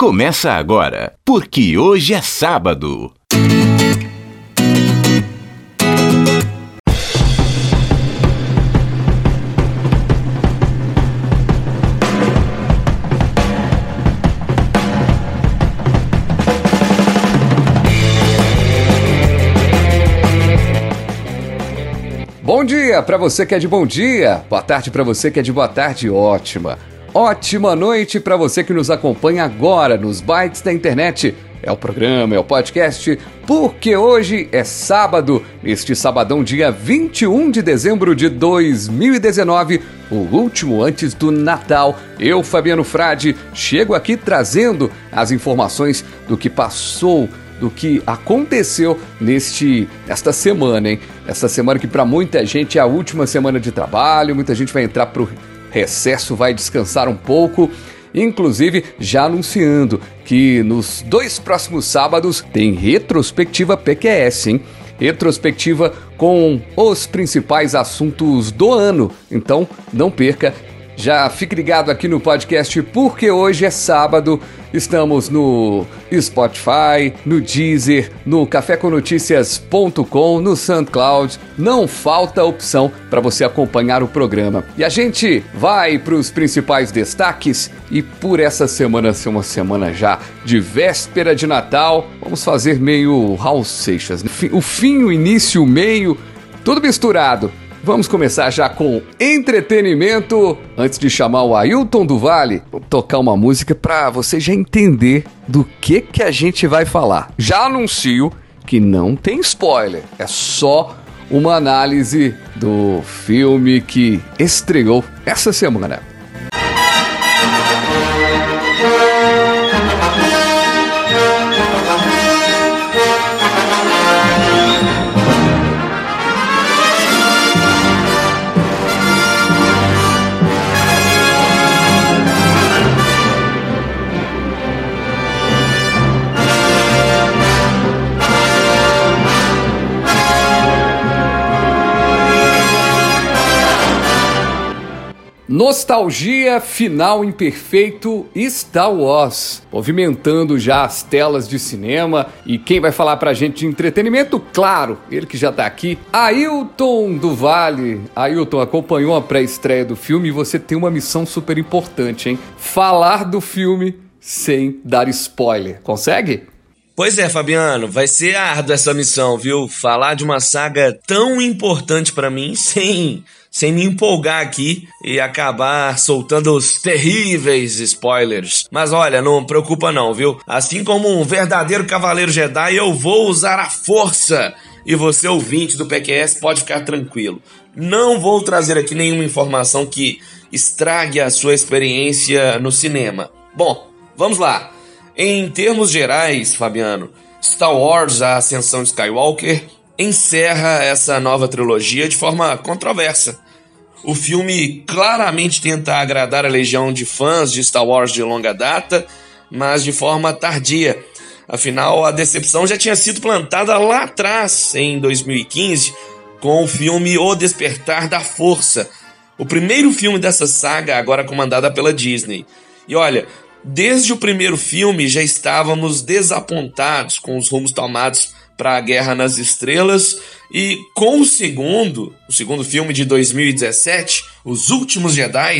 começa agora, porque hoje é sábado. Bom dia para você que é de bom dia, boa tarde para você que é de boa tarde, ótima. Ótima noite para você que nos acompanha agora nos bytes da internet. É o programa, é o podcast, porque hoje é sábado, neste sabadão, dia 21 de dezembro de 2019, o último antes do Natal. Eu, Fabiano Frade, chego aqui trazendo as informações do que passou do que aconteceu neste esta semana, hein? Esta semana que para muita gente é a última semana de trabalho, muita gente vai entrar pro recesso, vai descansar um pouco. Inclusive, já anunciando que nos dois próximos sábados tem retrospectiva PQS, hein? Retrospectiva com os principais assuntos do ano. Então, não perca já fique ligado aqui no podcast porque hoje é sábado. Estamos no Spotify, no Deezer, no caféconoticias.com, no SoundCloud. Não falta opção para você acompanhar o programa. E a gente vai para os principais destaques e por essa semana ser uma semana já de véspera de Natal, vamos fazer meio Raul Seixas. O fim, o início, o meio, tudo misturado. Vamos começar já com entretenimento. Antes de chamar o Ailton do Vale, vou tocar uma música para você já entender do que que a gente vai falar. Já anuncio que não tem spoiler, é só uma análise do filme que estreou essa semana. Nostalgia final imperfeito Star Wars, movimentando já as telas de cinema. E quem vai falar pra gente de entretenimento? Claro, ele que já tá aqui, Ailton do Vale. Ailton acompanhou a pré-estreia do filme e você tem uma missão super importante, hein? Falar do filme sem dar spoiler. Consegue? Pois é, Fabiano, vai ser árdua essa missão, viu? Falar de uma saga tão importante para mim sem sem me empolgar aqui e acabar soltando os terríveis spoilers. Mas olha, não preocupa não, viu? Assim como um verdadeiro cavaleiro Jedi, eu vou usar a força. E você, ouvinte do PQS, pode ficar tranquilo. Não vou trazer aqui nenhuma informação que estrague a sua experiência no cinema. Bom, vamos lá. Em termos gerais, Fabiano, Star Wars A Ascensão Skywalker encerra essa nova trilogia de forma controversa. O filme claramente tenta agradar a legião de fãs de Star Wars de longa data, mas de forma tardia. Afinal, a decepção já tinha sido plantada lá atrás, em 2015, com o filme O Despertar da Força, o primeiro filme dessa saga, agora comandada pela Disney. E olha, desde o primeiro filme já estávamos desapontados com os rumos tomados para a Guerra nas Estrelas e com o segundo, o segundo filme de 2017, Os Últimos Jedi,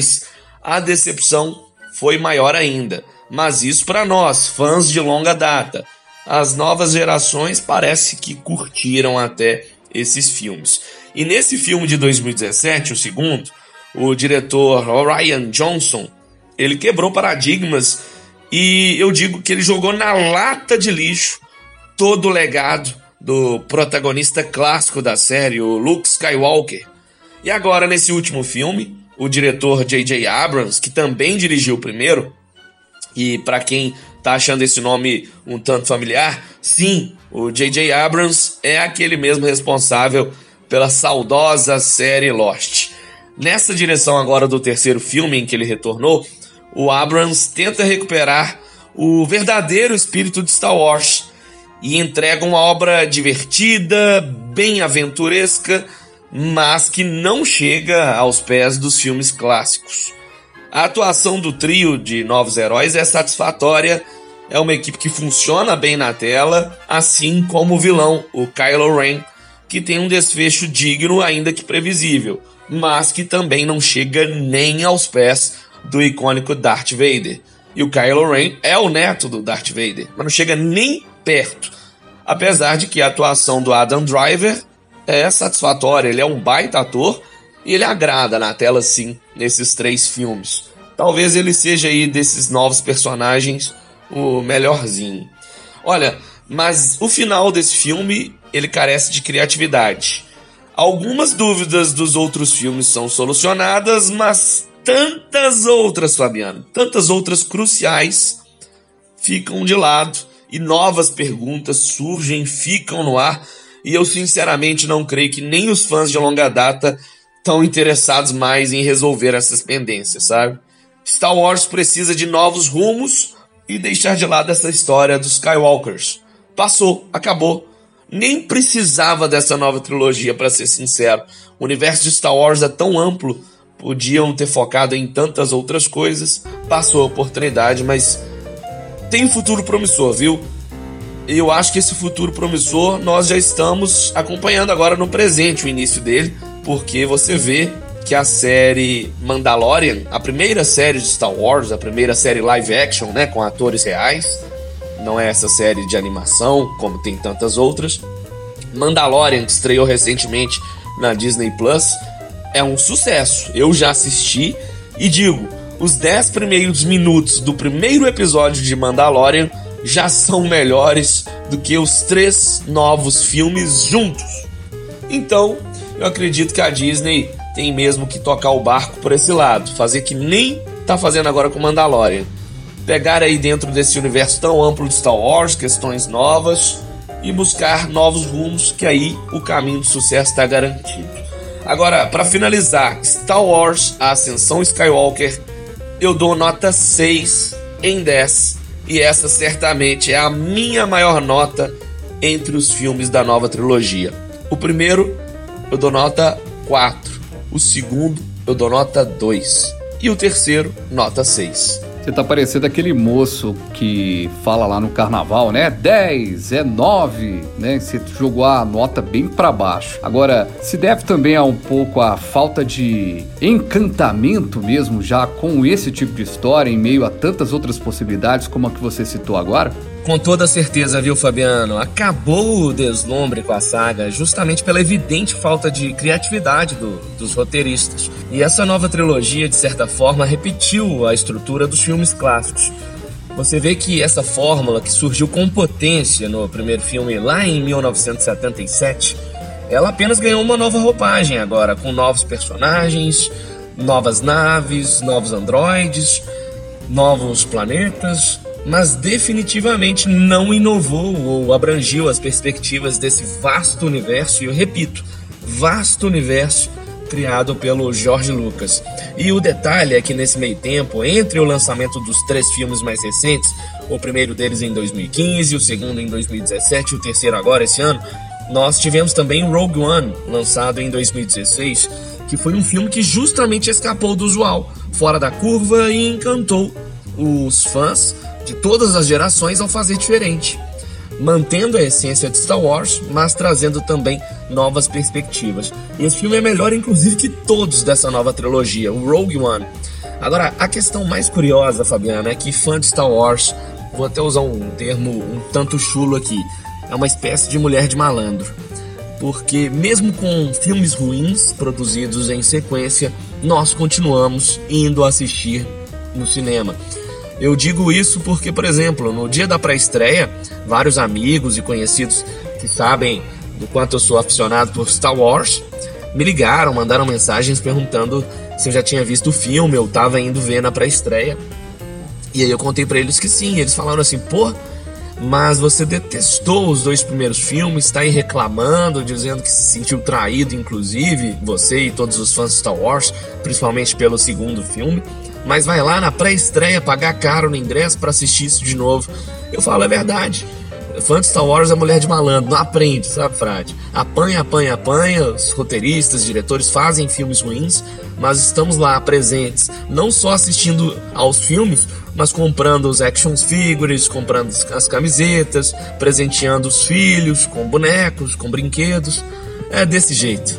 a decepção foi maior ainda. Mas isso para nós, fãs de longa data. As novas gerações parece que curtiram até esses filmes. E nesse filme de 2017, o segundo, o diretor Ryan Johnson, ele quebrou paradigmas e eu digo que ele jogou na lata de lixo todo o legado do protagonista clássico da série, o Luke Skywalker. E agora, nesse último filme, o diretor J.J. Abrams, que também dirigiu o primeiro, e para quem tá achando esse nome um tanto familiar, sim, o J.J. Abrams é aquele mesmo responsável pela saudosa série Lost. Nessa direção agora do terceiro filme em que ele retornou, o Abrams tenta recuperar o verdadeiro espírito de Star Wars e entrega uma obra divertida, bem aventuresca, mas que não chega aos pés dos filmes clássicos. A atuação do trio de novos heróis é satisfatória é uma equipe que funciona bem na tela, assim como o vilão, o Kylo Ren, que tem um desfecho digno, ainda que previsível, mas que também não chega nem aos pés do icônico Darth Vader. E o Kylo Ren é o neto do Darth Vader, mas não chega nem perto. Apesar de que a atuação do Adam Driver é satisfatória, ele é um baita ator e ele agrada na tela sim, nesses três filmes. Talvez ele seja aí desses novos personagens o melhorzinho. Olha, mas o final desse filme, ele carece de criatividade. Algumas dúvidas dos outros filmes são solucionadas, mas tantas outras, Fabiano, tantas outras cruciais ficam de lado e novas perguntas surgem, ficam no ar. E eu sinceramente não creio que nem os fãs de longa data estão interessados mais em resolver essas pendências, sabe? Star Wars precisa de novos rumos e deixar de lado essa história dos Skywalkers. Passou, acabou. Nem precisava dessa nova trilogia, para ser sincero. O universo de Star Wars é tão amplo, podiam ter focado em tantas outras coisas. Passou a oportunidade, mas tem futuro promissor, viu? Eu acho que esse futuro promissor nós já estamos acompanhando agora no presente, o início dele, porque você vê que a série Mandalorian, a primeira série de Star Wars, a primeira série live action, né, com atores reais, não é essa série de animação, como tem tantas outras. Mandalorian, que estreou recentemente na Disney Plus, é um sucesso. Eu já assisti e digo, os 10 primeiros minutos do primeiro episódio de Mandalorian já são melhores do que os três novos filmes juntos. Então, eu acredito que a Disney tem mesmo que tocar o barco por esse lado, fazer que nem tá fazendo agora com Mandalorian. Pegar aí dentro desse universo tão amplo de Star Wars, questões novas e buscar novos rumos, que aí o caminho do sucesso está garantido. Agora, para finalizar, Star Wars, a Ascensão Skywalker, eu dou nota 6 em 10, e essa certamente é a minha maior nota entre os filmes da nova trilogia. O primeiro, eu dou nota 4. O segundo, eu dou nota 2. E o terceiro, nota 6. Você tá parecendo aquele moço que fala lá no carnaval, né? 10, é 9, né? Você jogou a nota bem para baixo. Agora, se deve também a um pouco a falta de encantamento mesmo já com esse tipo de história em meio a tantas outras possibilidades como a que você citou agora? Com toda certeza, viu, Fabiano? Acabou o deslumbre com a saga justamente pela evidente falta de criatividade do, dos roteiristas. E essa nova trilogia, de certa forma, repetiu a estrutura dos filmes clássicos. Você vê que essa fórmula que surgiu com potência no primeiro filme lá em 1977, ela apenas ganhou uma nova roupagem agora, com novos personagens, novas naves, novos androides, novos planetas, mas definitivamente não inovou ou abrangiu as perspectivas desse vasto universo, e eu repito, vasto universo criado pelo George Lucas. E o detalhe é que nesse meio tempo, entre o lançamento dos três filmes mais recentes, o primeiro deles em 2015, o segundo em 2017 e o terceiro agora esse ano, nós tivemos também Rogue One, lançado em 2016, que foi um filme que justamente escapou do usual, fora da curva e encantou os fãs todas as gerações ao fazer diferente, mantendo a essência de Star Wars, mas trazendo também novas perspectivas. E esse filme é melhor, inclusive, que todos dessa nova trilogia, o Rogue One. Agora, a questão mais curiosa, Fabiana, é que fã de Star Wars, vou até usar um termo um tanto chulo aqui, é uma espécie de mulher de malandro. Porque, mesmo com filmes ruins produzidos em sequência, nós continuamos indo assistir no cinema. Eu digo isso porque, por exemplo, no dia da pré-estreia, vários amigos e conhecidos que sabem do quanto eu sou aficionado por Star Wars me ligaram, mandaram mensagens perguntando se eu já tinha visto o filme, eu tava indo ver na pré-estreia. E aí eu contei para eles que sim, eles falaram assim: "Pô, mas você detestou os dois primeiros filmes, está aí reclamando, dizendo que se sentiu traído, inclusive, você e todos os fãs de Star Wars, principalmente pelo segundo filme mas vai lá na pré-estreia pagar caro no ingresso para assistir isso de novo. Eu falo, é verdade. Fã de Star Wars é mulher de malandro, não aprende, sabe, Frade? Apanha, apanha, apanha, os roteiristas, diretores fazem filmes ruins, mas estamos lá presentes, não só assistindo aos filmes, mas comprando os action figures, comprando as camisetas, presenteando os filhos com bonecos, com brinquedos. É desse jeito.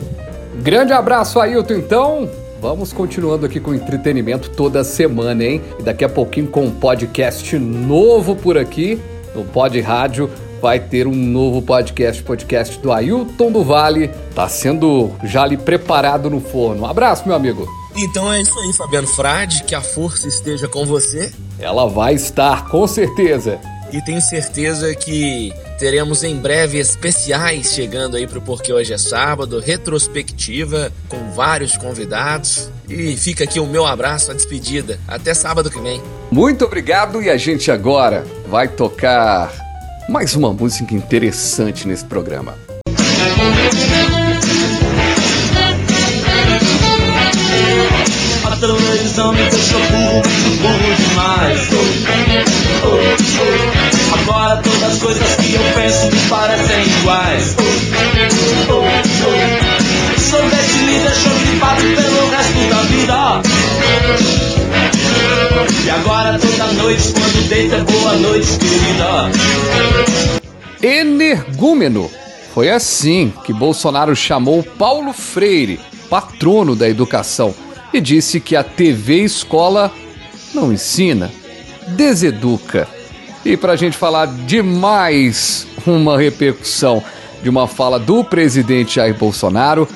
Grande abraço, Ailton, então. Vamos continuando aqui com entretenimento toda semana, hein? E daqui a pouquinho com um podcast novo por aqui, no Pod Rádio. Vai ter um novo podcast, podcast do Ailton do Vale. Tá sendo já ali preparado no forno. Um abraço, meu amigo. Então é isso aí, Fabiano Frade. Que a força esteja com você. Ela vai estar, com certeza. E tenho certeza que teremos em breve especiais chegando aí pro Porque Hoje é Sábado, retrospectiva com vários convidados. E fica aqui o meu abraço, a despedida. Até sábado que vem. Muito obrigado e a gente agora vai tocar mais uma música interessante nesse programa. A televisão me deixou burro, burro demais. Agora todas as coisas que eu penso me parecem iguais. Oh, oh, oh. Me deixou gripado pelo resto da vida. E agora toda noite, quando deita, é boa noite, querida. Energúmeno. Foi assim que Bolsonaro chamou Paulo Freire, patrono da educação, e disse que a TV escola não ensina, deseduca. E para a gente falar de mais uma repercussão de uma fala do presidente Jair Bolsonaro,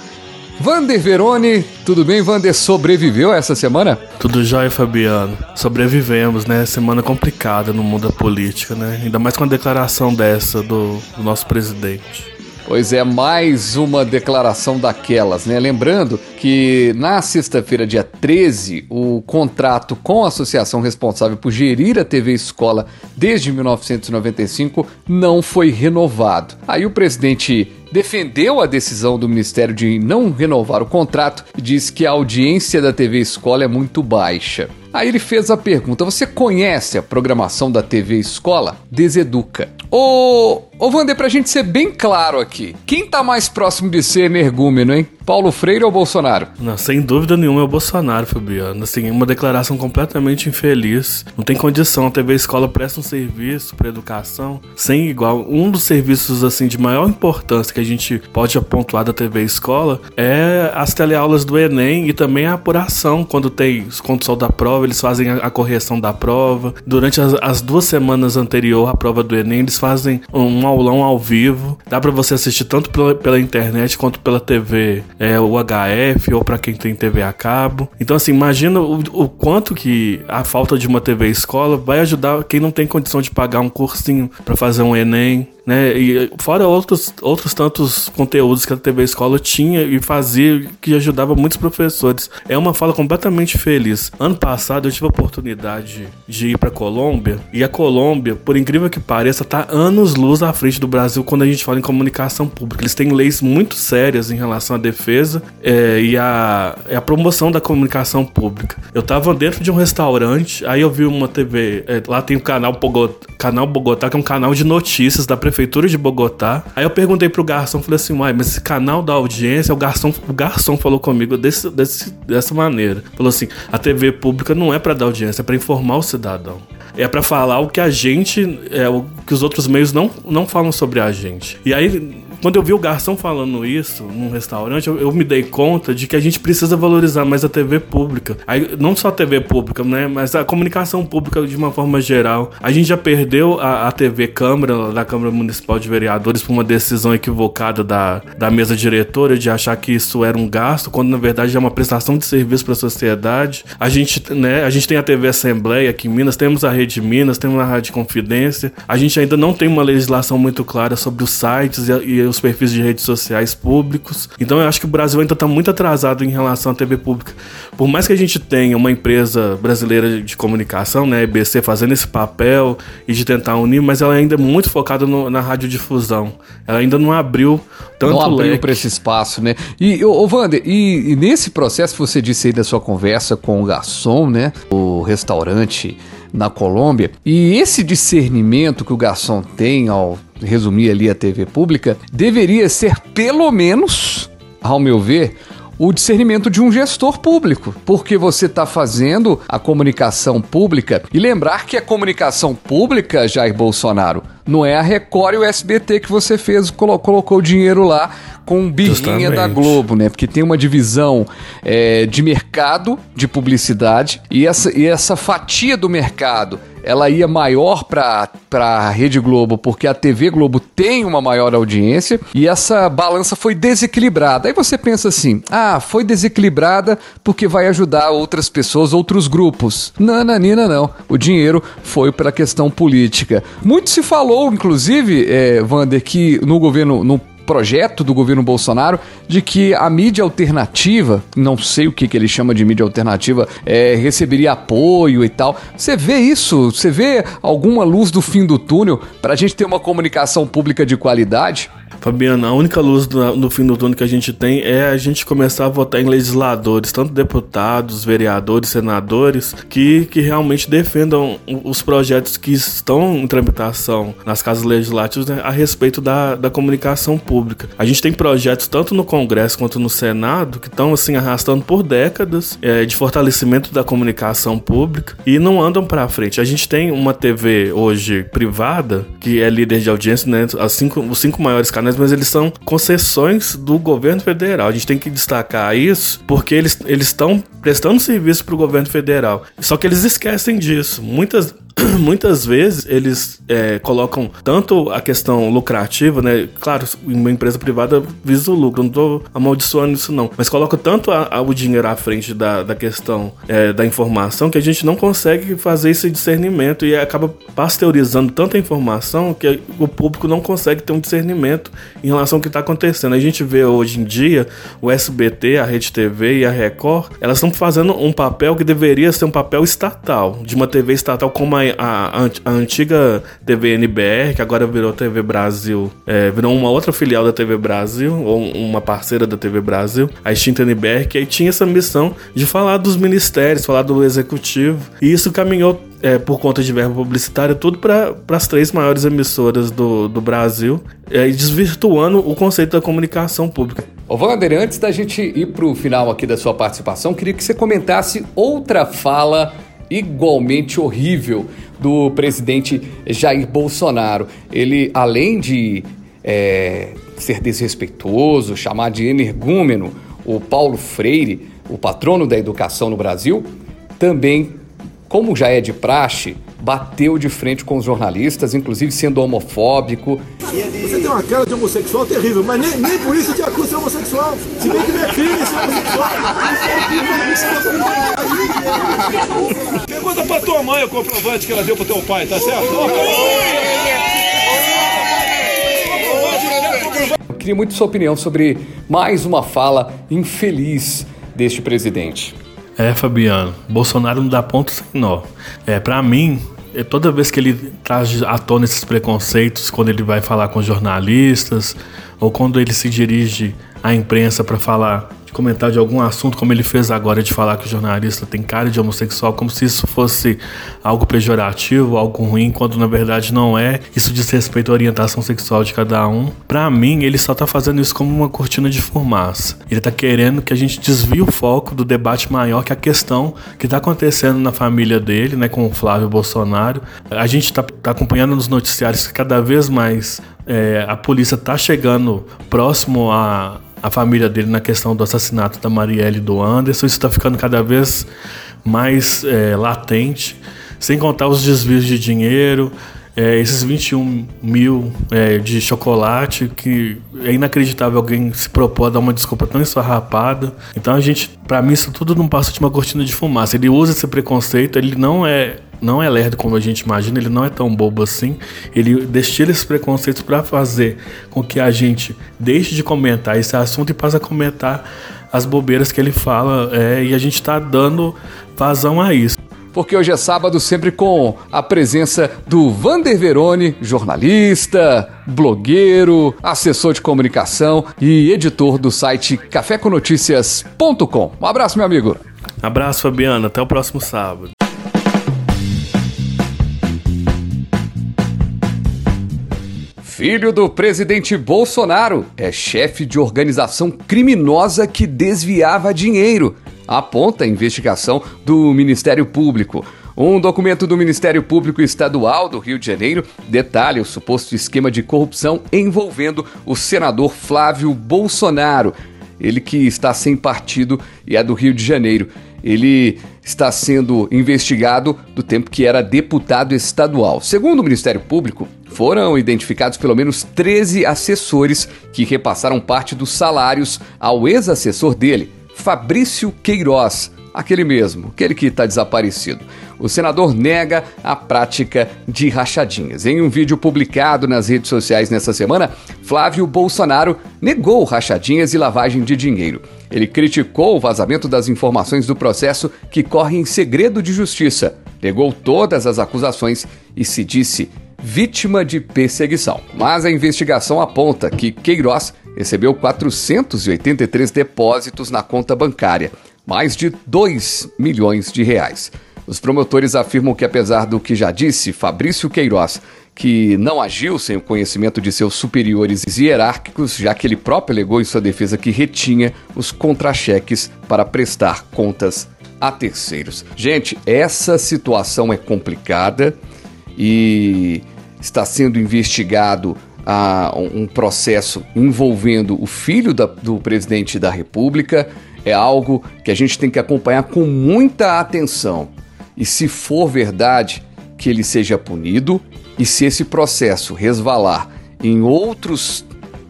Vander Verone, tudo bem, Vander? Sobreviveu essa semana? Tudo jóia, Fabiano. Sobrevivemos, né? Semana complicada no mundo da política, né? Ainda mais com a declaração dessa do, do nosso presidente. Pois é, mais uma declaração daquelas, né? Lembrando que na sexta-feira, dia 13, o contrato com a associação responsável por gerir a TV Escola desde 1995 não foi renovado. Aí o presidente defendeu a decisão do Ministério de não renovar o contrato e disse que a audiência da TV Escola é muito baixa. Aí ele fez a pergunta: Você conhece a programação da TV Escola? Deseduca. Ô, ô Vander, pra gente ser bem claro aqui, quem tá mais próximo de ser energúmeno, hein? Paulo Freire ou Bolsonaro? Não, sem dúvida nenhuma é o Bolsonaro, Fabiano. Assim, uma declaração completamente infeliz. Não tem condição. A TV Escola presta um serviço para educação sem igual. Um dos serviços assim de maior importância que a gente pode apontar da TV Escola é as teleaulas do Enem e também a apuração quando tem condição da prova, eles fazem a, a correção da prova. Durante as, as, duas semanas anterior à prova do Enem, eles fazem um aulão ao vivo. Dá para você assistir tanto pela, pela internet quanto pela TV é, o HF ou para quem tem TV a cabo. Então, assim, imagina o, o, quanto que a falta de uma TV escola vai ajudar quem não tem condição de pagar um cursinho para fazer um Enem, né? E fora outros, outros tantos conteúdos que a TV Escola tinha e fazia que ajudava muitos professores. É uma fala completamente feliz. Ano passado eu tive a oportunidade de ir para Colômbia e a Colômbia, por incrível que pareça, tá anos luz à frente do Brasil quando a gente fala em comunicação pública. Eles têm leis muito sérias em relação à defesa é, e a, a, promoção da comunicação pública. Eu tava dentro de um restaurante, aí eu vi uma TV, é, lá tem o canal Bogotá, canal Bogotá, que é um canal de notícias da prefeitura prefeitura de Bogotá. Aí eu perguntei pro garçom, falei assim, uai, mas esse canal da audiência, o garçom, o garçom falou comigo desse, desse, dessa maneira. Falou assim, a TV pública não é para dar audiência, é para informar o cidadão. É para falar o que a gente, é, o que os outros meios não, não falam sobre a gente. E aí quando eu vi o garçom falando isso num restaurante, eu, eu, me dei conta de que a gente precisa valorizar mais a TV pública. Aí, não só a TV pública, né? Mas a comunicação pública de uma forma geral. A gente já perdeu a, a TV Câmara, da Câmara Municipal de Vereadores, por uma decisão equivocada da, da mesa diretora de achar que isso era um gasto, quando na verdade é uma prestação de serviço para a sociedade. A gente, né, a gente tem a TV Assembleia aqui em Minas, temos a Rede Minas, temos a Rádio Confidência. A gente ainda não tem uma legislação muito clara sobre os sites e, e os perfis de redes sociais públicos. Então eu acho que o Brasil ainda está muito atrasado em relação à TV pública. Por mais que a gente tenha uma empresa brasileira de comunicação, né, EBC, fazendo esse papel e de tentar unir, mas ela ainda é muito focada no, na radiodifusão. Ela ainda não abriu tanto não abriu para esse espaço, né? E, ô, Wander, e, e nesse processo você disse aí da sua conversa com o garçom, né, o restaurante na Colômbia, e esse discernimento que o garçom tem ao resumir ali a TV pública, deveria ser pelo menos, ao meu ver, o discernimento de um gestor público, porque você está fazendo a comunicação pública e lembrar que a comunicação pública, Jair Bolsonaro, não é a Record e o SBT que você fez, colocou dinheiro lá com birrinha da Globo, né? Porque tem uma divisão é, de mercado de publicidade e essa, e essa fatia do mercado ela ia maior para a Rede Globo, porque a TV Globo tem uma maior audiência e essa balança foi desequilibrada. Aí você pensa assim: ah, foi desequilibrada porque vai ajudar outras pessoas, outros grupos. Não, Nina, não. O dinheiro foi para a questão política. Muito se falou, inclusive, é, Vander, que no governo, no projeto do governo Bolsonaro de que a mídia alternativa, não sei o que, que ele chama de mídia alternativa, é, receberia apoio e tal. Você vê isso? Você vê alguma luz do fim do túnel para a gente ter uma comunicação pública de qualidade? Fabiana, a única luz no fim do túnel que a gente tem é a gente começar a votar em legisladores, tanto deputados, vereadores, senadores, que, que realmente defendam os projetos que estão em tramitação nas casas legislativas né, a respeito da, da comunicação pública. A gente tem projetos tanto no Congresso quanto no Senado que estão assim arrastando por décadas é, de fortalecimento da comunicação pública e não andam para frente. A gente tem uma TV hoje privada que é líder de audiência, né? Cinco, os cinco maiores canais mas eles são concessões do governo federal. A gente tem que destacar isso porque eles estão prestando serviço para o governo federal. Só que eles esquecem disso. Muitas muitas vezes eles é, colocam tanto a questão lucrativa, né? Claro, uma empresa privada visa o lucro, não tô amaldiçoando isso não, mas colocam tanto a, a, o dinheiro à frente da, da questão é, da informação que a gente não consegue fazer esse discernimento e acaba pasteurizando tanta informação que o público não consegue ter um discernimento em relação ao que está acontecendo. A gente vê hoje em dia o SBT, a Rede TV e a Record, elas estão fazendo um papel que deveria ser um papel estatal, de uma TV estatal como a a, a, antiga TV NBR, que agora virou TV Brasil, é, virou uma outra filial da TV Brasil, ou uma parceira da TV Brasil, a extinta NBR, que aí tinha essa missão de falar dos ministérios, falar do executivo, e isso caminhou é, por conta de verba publicitária, tudo para as três maiores emissoras do, do Brasil, é, desvirtuando o conceito da comunicação pública. Ô Wander, antes da gente ir para o final aqui da sua participação, queria que você comentasse outra fala igualmente horrível do presidente Jair Bolsonaro. Ele, além de é, ser desrespeitoso, chamar de energúmeno o Paulo Freire, o patrono da educação no Brasil, também, como já é de praxe, bateu de frente com os jornalistas, inclusive sendo homofóbico. Você tem uma cara de homossexual terrível, mas nem, nem por isso te acusa de homossexual. Se bem que filha é homossexual. Pergunta pra tua mãe o comprovante que ela deu pro teu pai, tá certo? Eu queria muito sua opinião sobre mais uma fala infeliz deste presidente. É, Fabiano, Bolsonaro não dá ponto sem nó. É, para mim, é, toda vez que ele traz à tona esses preconceitos, quando ele vai falar com jornalistas, ou quando ele se dirige à imprensa para falar comentar de algum assunto, como ele fez agora, de falar que o jornalista tem cara de homossexual, como se isso fosse algo pejorativo, algo ruim, quando na verdade não é. Isso diz respeito à orientação sexual de cada um. Para mim, ele só tá fazendo isso como uma cortina de fumaça. Ele tá querendo que a gente desvie o foco do debate maior que a questão que tá acontecendo na família dele, né, com o Flávio Bolsonaro. A gente tá, tá acompanhando nos noticiários que cada vez mais é, a polícia tá chegando próximo a, a família dele na questão do assassinato da Marielle e do Anderson. Isso está ficando cada vez mais é, latente, sem contar os desvios de dinheiro, é, esses 21 mil é, de chocolate, que é inacreditável alguém se propor a dar uma desculpa tão esfarrapada. Então a gente, para mim, isso tudo não passa de uma cortina de fumaça. Ele usa esse preconceito, ele não é não é lerdo como a gente imagina, ele não é tão bobo assim. Ele destila esses preconceitos para fazer com que a gente deixe de comentar esse assunto e passe a comentar as bobeiras que ele fala. É, e a gente está dando vazão a isso porque hoje é sábado, sempre com a presença do Vander Verone, jornalista, blogueiro, assessor de comunicação e editor do site caféconoticias.com. Um abraço, meu amigo. Abraço, Fabiana. Até o próximo sábado. Filho do presidente Bolsonaro é chefe de organização criminosa que desviava dinheiro, aponta a investigação do Ministério Público. Um documento do Ministério Público Estadual do Rio de Janeiro detalha o suposto esquema de corrupção envolvendo o senador Flávio Bolsonaro, ele que está sem partido e é do Rio de Janeiro. Ele está sendo investigado do tempo que era deputado estadual. Segundo o Ministério Público, foram identificados pelo menos 13 assessores que repassaram parte dos salários ao ex-assessor dele, Fabrício Queiroz, aquele mesmo, aquele que está desaparecido. O senador nega a prática de rachadinhas. Em um vídeo publicado nas redes sociais nessa semana, Flávio Bolsonaro negou rachadinhas e lavagem de dinheiro. Ele criticou o vazamento das informações do processo que corre em segredo de justiça, negou todas as acusações e se disse vítima de perseguição. Mas a investigação aponta que Queiroz recebeu 483 depósitos na conta bancária, mais de 2 milhões de reais. Os promotores afirmam que, apesar do que já disse Fabrício Queiroz, que não agiu sem o conhecimento de seus superiores hierárquicos, já que ele próprio alegou em sua defesa que retinha os contra-cheques para prestar contas a terceiros. Gente, essa situação é complicada e está sendo investigado ah, um processo envolvendo o filho da, do presidente da República. É algo que a gente tem que acompanhar com muita atenção. E se for verdade, que ele seja punido, e se esse processo resvalar em outros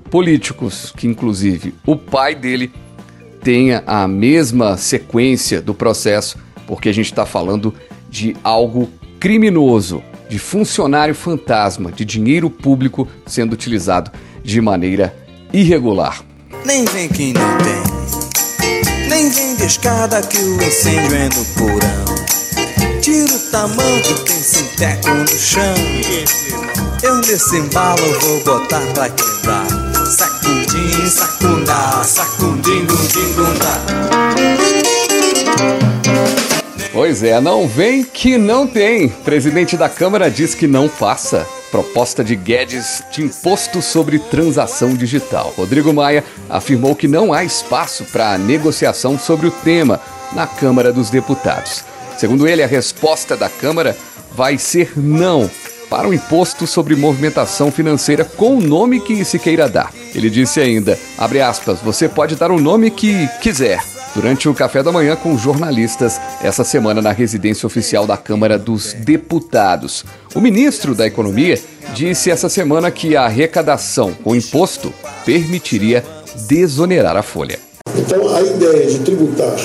políticos, que inclusive o pai dele tenha a mesma sequência do processo, porque a gente está falando de algo criminoso, de funcionário fantasma, de dinheiro público sendo utilizado de maneira irregular. Nem vem quem não tem, nem vem de escada que o incêndio é no porão. Tira o tamanho, tem sinteco no chão. Eu nesse embalo vou botar pra quebrar. Sacudim, sacundá, sacundim, gundim, gundá. Pois é, não vem que não tem. Presidente da Câmara diz que não passa. Proposta de Guedes de imposto sobre transação digital. Rodrigo Maia afirmou que não há espaço para negociação sobre o tema na Câmara dos Deputados. Segundo ele, a resposta da Câmara vai ser não para o imposto sobre movimentação financeira com o nome que se queira dar. Ele disse ainda, abre aspas, você pode dar o nome que quiser, durante o café da manhã com jornalistas essa semana na residência oficial da Câmara dos Deputados. O ministro da Economia disse essa semana que a arrecadação com imposto permitiria desonerar a folha. Então, a ideia de tributar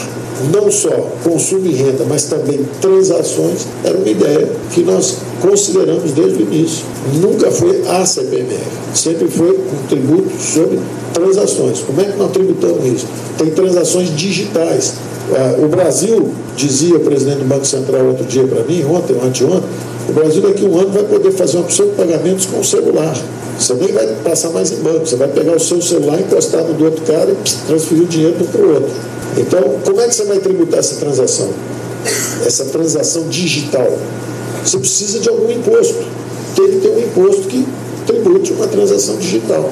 não só consumo e renda, mas também transações, era uma ideia que nós consideramos desde o início. Nunca foi a CPMF, sempre foi um tributo sobre transações. Como é que nós tributamos isso? Tem transações digitais. Ah, o Brasil, dizia o presidente do Banco Central outro dia para mim, ontem ou anteontem, o Brasil daqui a um ano vai poder fazer uma opção de pagamentos com o celular. Você nem vai passar mais em banco, você vai pegar o seu celular encostado do outro cara e transferir o dinheiro para o outro. Então, como é que você vai tributar essa transação? Essa transação digital? Você precisa de algum imposto. Tem que ter um imposto que tribute uma transação digital.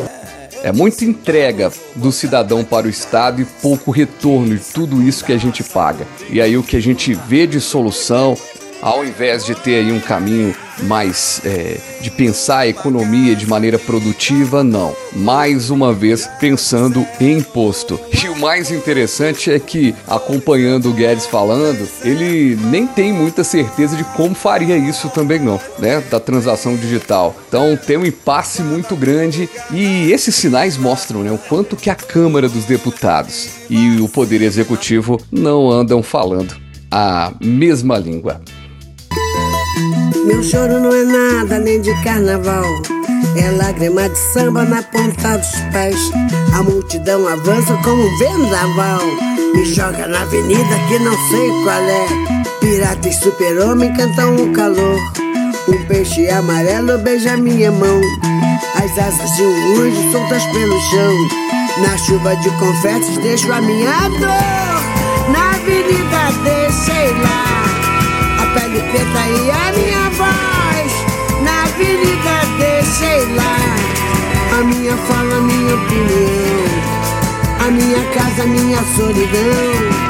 É muita entrega do cidadão para o Estado e pouco retorno de tudo isso que a gente paga. E aí o que a gente vê de solução ao invés de ter aí um caminho mais é, de pensar a economia de maneira produtiva, não. Mais uma vez pensando em imposto. E o mais interessante é que, acompanhando o Guedes falando, ele nem tem muita certeza de como faria isso também não, né? Da transação digital. Então tem um impasse muito grande e esses sinais mostram né, o quanto que a Câmara dos Deputados e o Poder Executivo não andam falando a mesma língua. Meu choro não é nada além de carnaval. É lágrima de samba na ponta dos pés. A multidão avança como um vendaval. Me joga na avenida que não sei qual é. Pirata e super-homem cantam o calor. Um peixe amarelo beija minha mão. As asas de um anjo soltas pelo chão. Na chuva de confetes deixo a minha dor. Na avenida deixei lá pele preta e a minha voz na avenida deixei lá. A minha fala, a minha opinião, a minha casa, a minha solidão.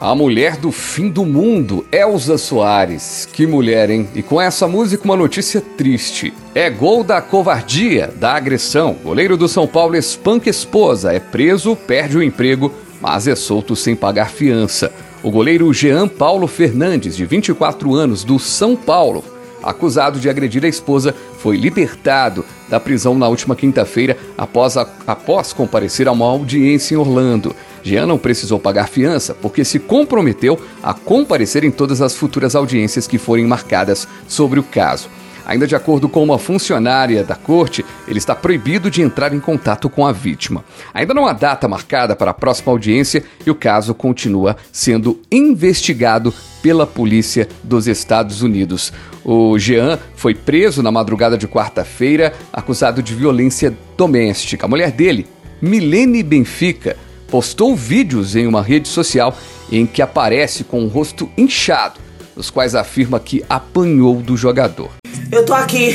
A mulher do fim do mundo, Elza Soares. Que mulher, hein? E com essa música, uma notícia triste. É gol da covardia, da agressão. Goleiro do São Paulo espanca esposa, é preso, perde o emprego, mas é solto sem pagar fiança. O goleiro Jean Paulo Fernandes, de 24 anos, do São Paulo, acusado de agredir a esposa, foi libertado da prisão na última quinta-feira após, após comparecer a uma audiência em Orlando. Jean não precisou pagar fiança porque se comprometeu a comparecer em todas as futuras audiências que forem marcadas sobre o caso. Ainda de acordo com uma funcionária da corte, ele está proibido de entrar em contato com a vítima. Ainda não há data marcada para a próxima audiência e o caso continua sendo investigado pela polícia dos Estados Unidos. O Jean foi preso na madrugada de quarta-feira, acusado de violência doméstica. A mulher dele, Milene Benfica, postou vídeos em uma rede social em que aparece com o rosto inchado, nos quais afirma que apanhou do jogador. Eu tô aqui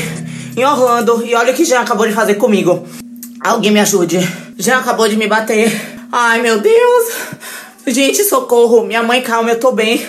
em Orlando e olha o que Jean acabou de fazer comigo. Alguém me ajude. Jean acabou de me bater. Ai meu Deus! Gente, socorro! Minha mãe, calma, eu tô bem.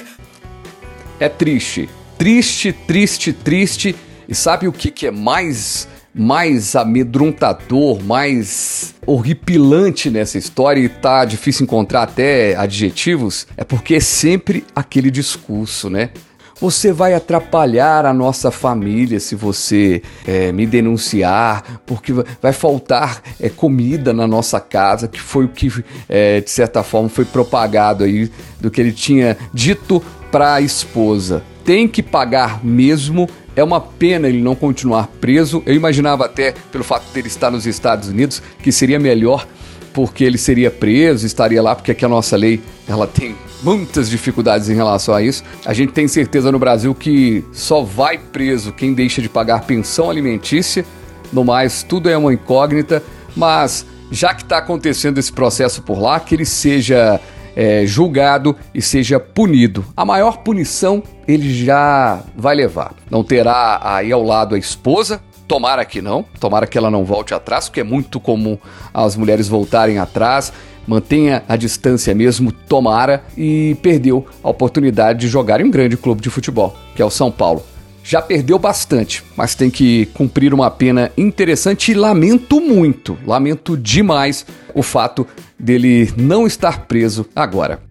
É triste. Triste, triste, triste. E sabe o que, que é mais mais amedrontador, mais horripilante nessa história e tá difícil encontrar até adjetivos, é porque é sempre aquele discurso, né? Você vai atrapalhar a nossa família se você é, me denunciar, porque vai faltar é, comida na nossa casa, que foi o que, é, de certa forma, foi propagado aí do que ele tinha dito para a esposa. Tem que pagar mesmo é uma pena ele não continuar preso. Eu imaginava até, pelo fato de ele estar nos Estados Unidos, que seria melhor porque ele seria preso, estaria lá, porque aqui a nossa lei ela tem muitas dificuldades em relação a isso. A gente tem certeza no Brasil que só vai preso quem deixa de pagar pensão alimentícia. No mais, tudo é uma incógnita, mas já que está acontecendo esse processo por lá, que ele seja é, julgado e seja punido. A maior punição ele já vai levar. Não terá aí ao lado a esposa, Tomara que não, tomara que ela não volte atrás, porque é muito comum as mulheres voltarem atrás. Mantenha a distância mesmo, tomara, e perdeu a oportunidade de jogar em um grande clube de futebol, que é o São Paulo. Já perdeu bastante, mas tem que cumprir uma pena interessante e lamento muito, lamento demais o fato dele não estar preso agora.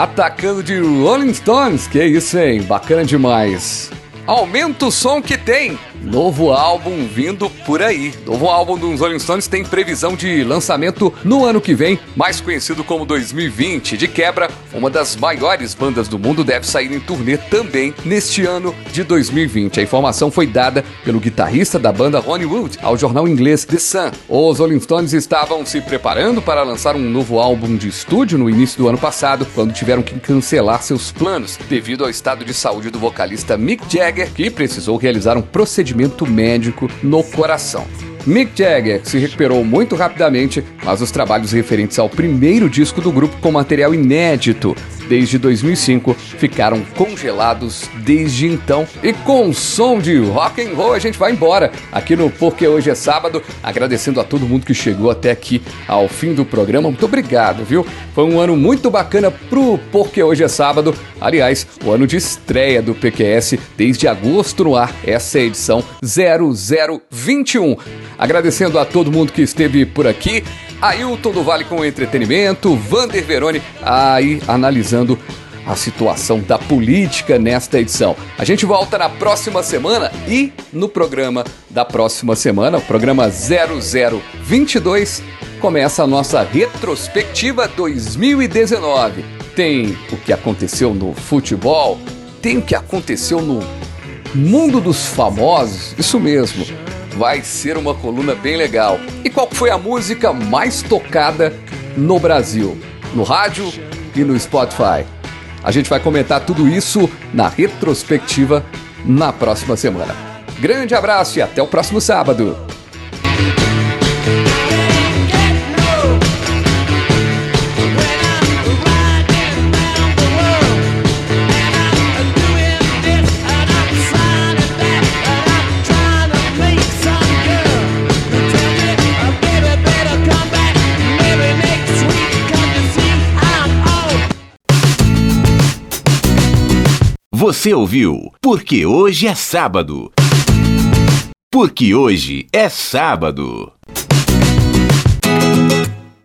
Atacando de Rolling Stones, que isso, hein? Bacana demais. Aumenta o som que tem. Novo álbum vindo por aí. Novo álbum dos Rolling Stones tem previsão de lançamento no ano que vem, mais conhecido como 2020. De quebra, uma das maiores bandas do mundo deve sair em turnê também neste ano de 2020. A informação foi dada pelo guitarrista da banda Ronnie Wood ao jornal inglês The Sun. Os Rolling Stones estavam se preparando para lançar um novo álbum de estúdio no início do ano passado, quando tiveram que cancelar seus planos devido ao estado de saúde do vocalista Mick Jagger que precisou realizar um procedimento médico no coração. Mick Jagger se recuperou muito rapidamente, mas os trabalhos referentes ao primeiro disco do grupo com material inédito desde 2005 ficaram congelados desde então. E com som de rock and roll a gente vai embora aqui no Porque Hoje é Sábado, agradecendo a todo mundo que chegou até aqui ao fim do programa. Muito obrigado, viu? Foi um ano muito bacana pro Porque Hoje é Sábado. Aliás, o ano de estreia do PQS desde agosto no ar, essa é a edição 0021. Agradecendo a todo mundo que esteve por aqui. Ailton do Vale com Entretenimento, Vander Verone aí analisando a situação da política nesta edição. A gente volta na próxima semana e no programa da próxima semana, o programa 0022, começa a nossa retrospectiva 2019. tem o que aconteceu no futebol, tem o que aconteceu no mundo dos famosos, isso mesmo. Vai ser uma coluna bem legal. E qual foi a música mais tocada no Brasil? No rádio e no Spotify. A gente vai comentar tudo isso na retrospectiva na próxima semana. Grande abraço e até o próximo sábado. Você ouviu? Porque hoje é sábado. Porque hoje é sábado.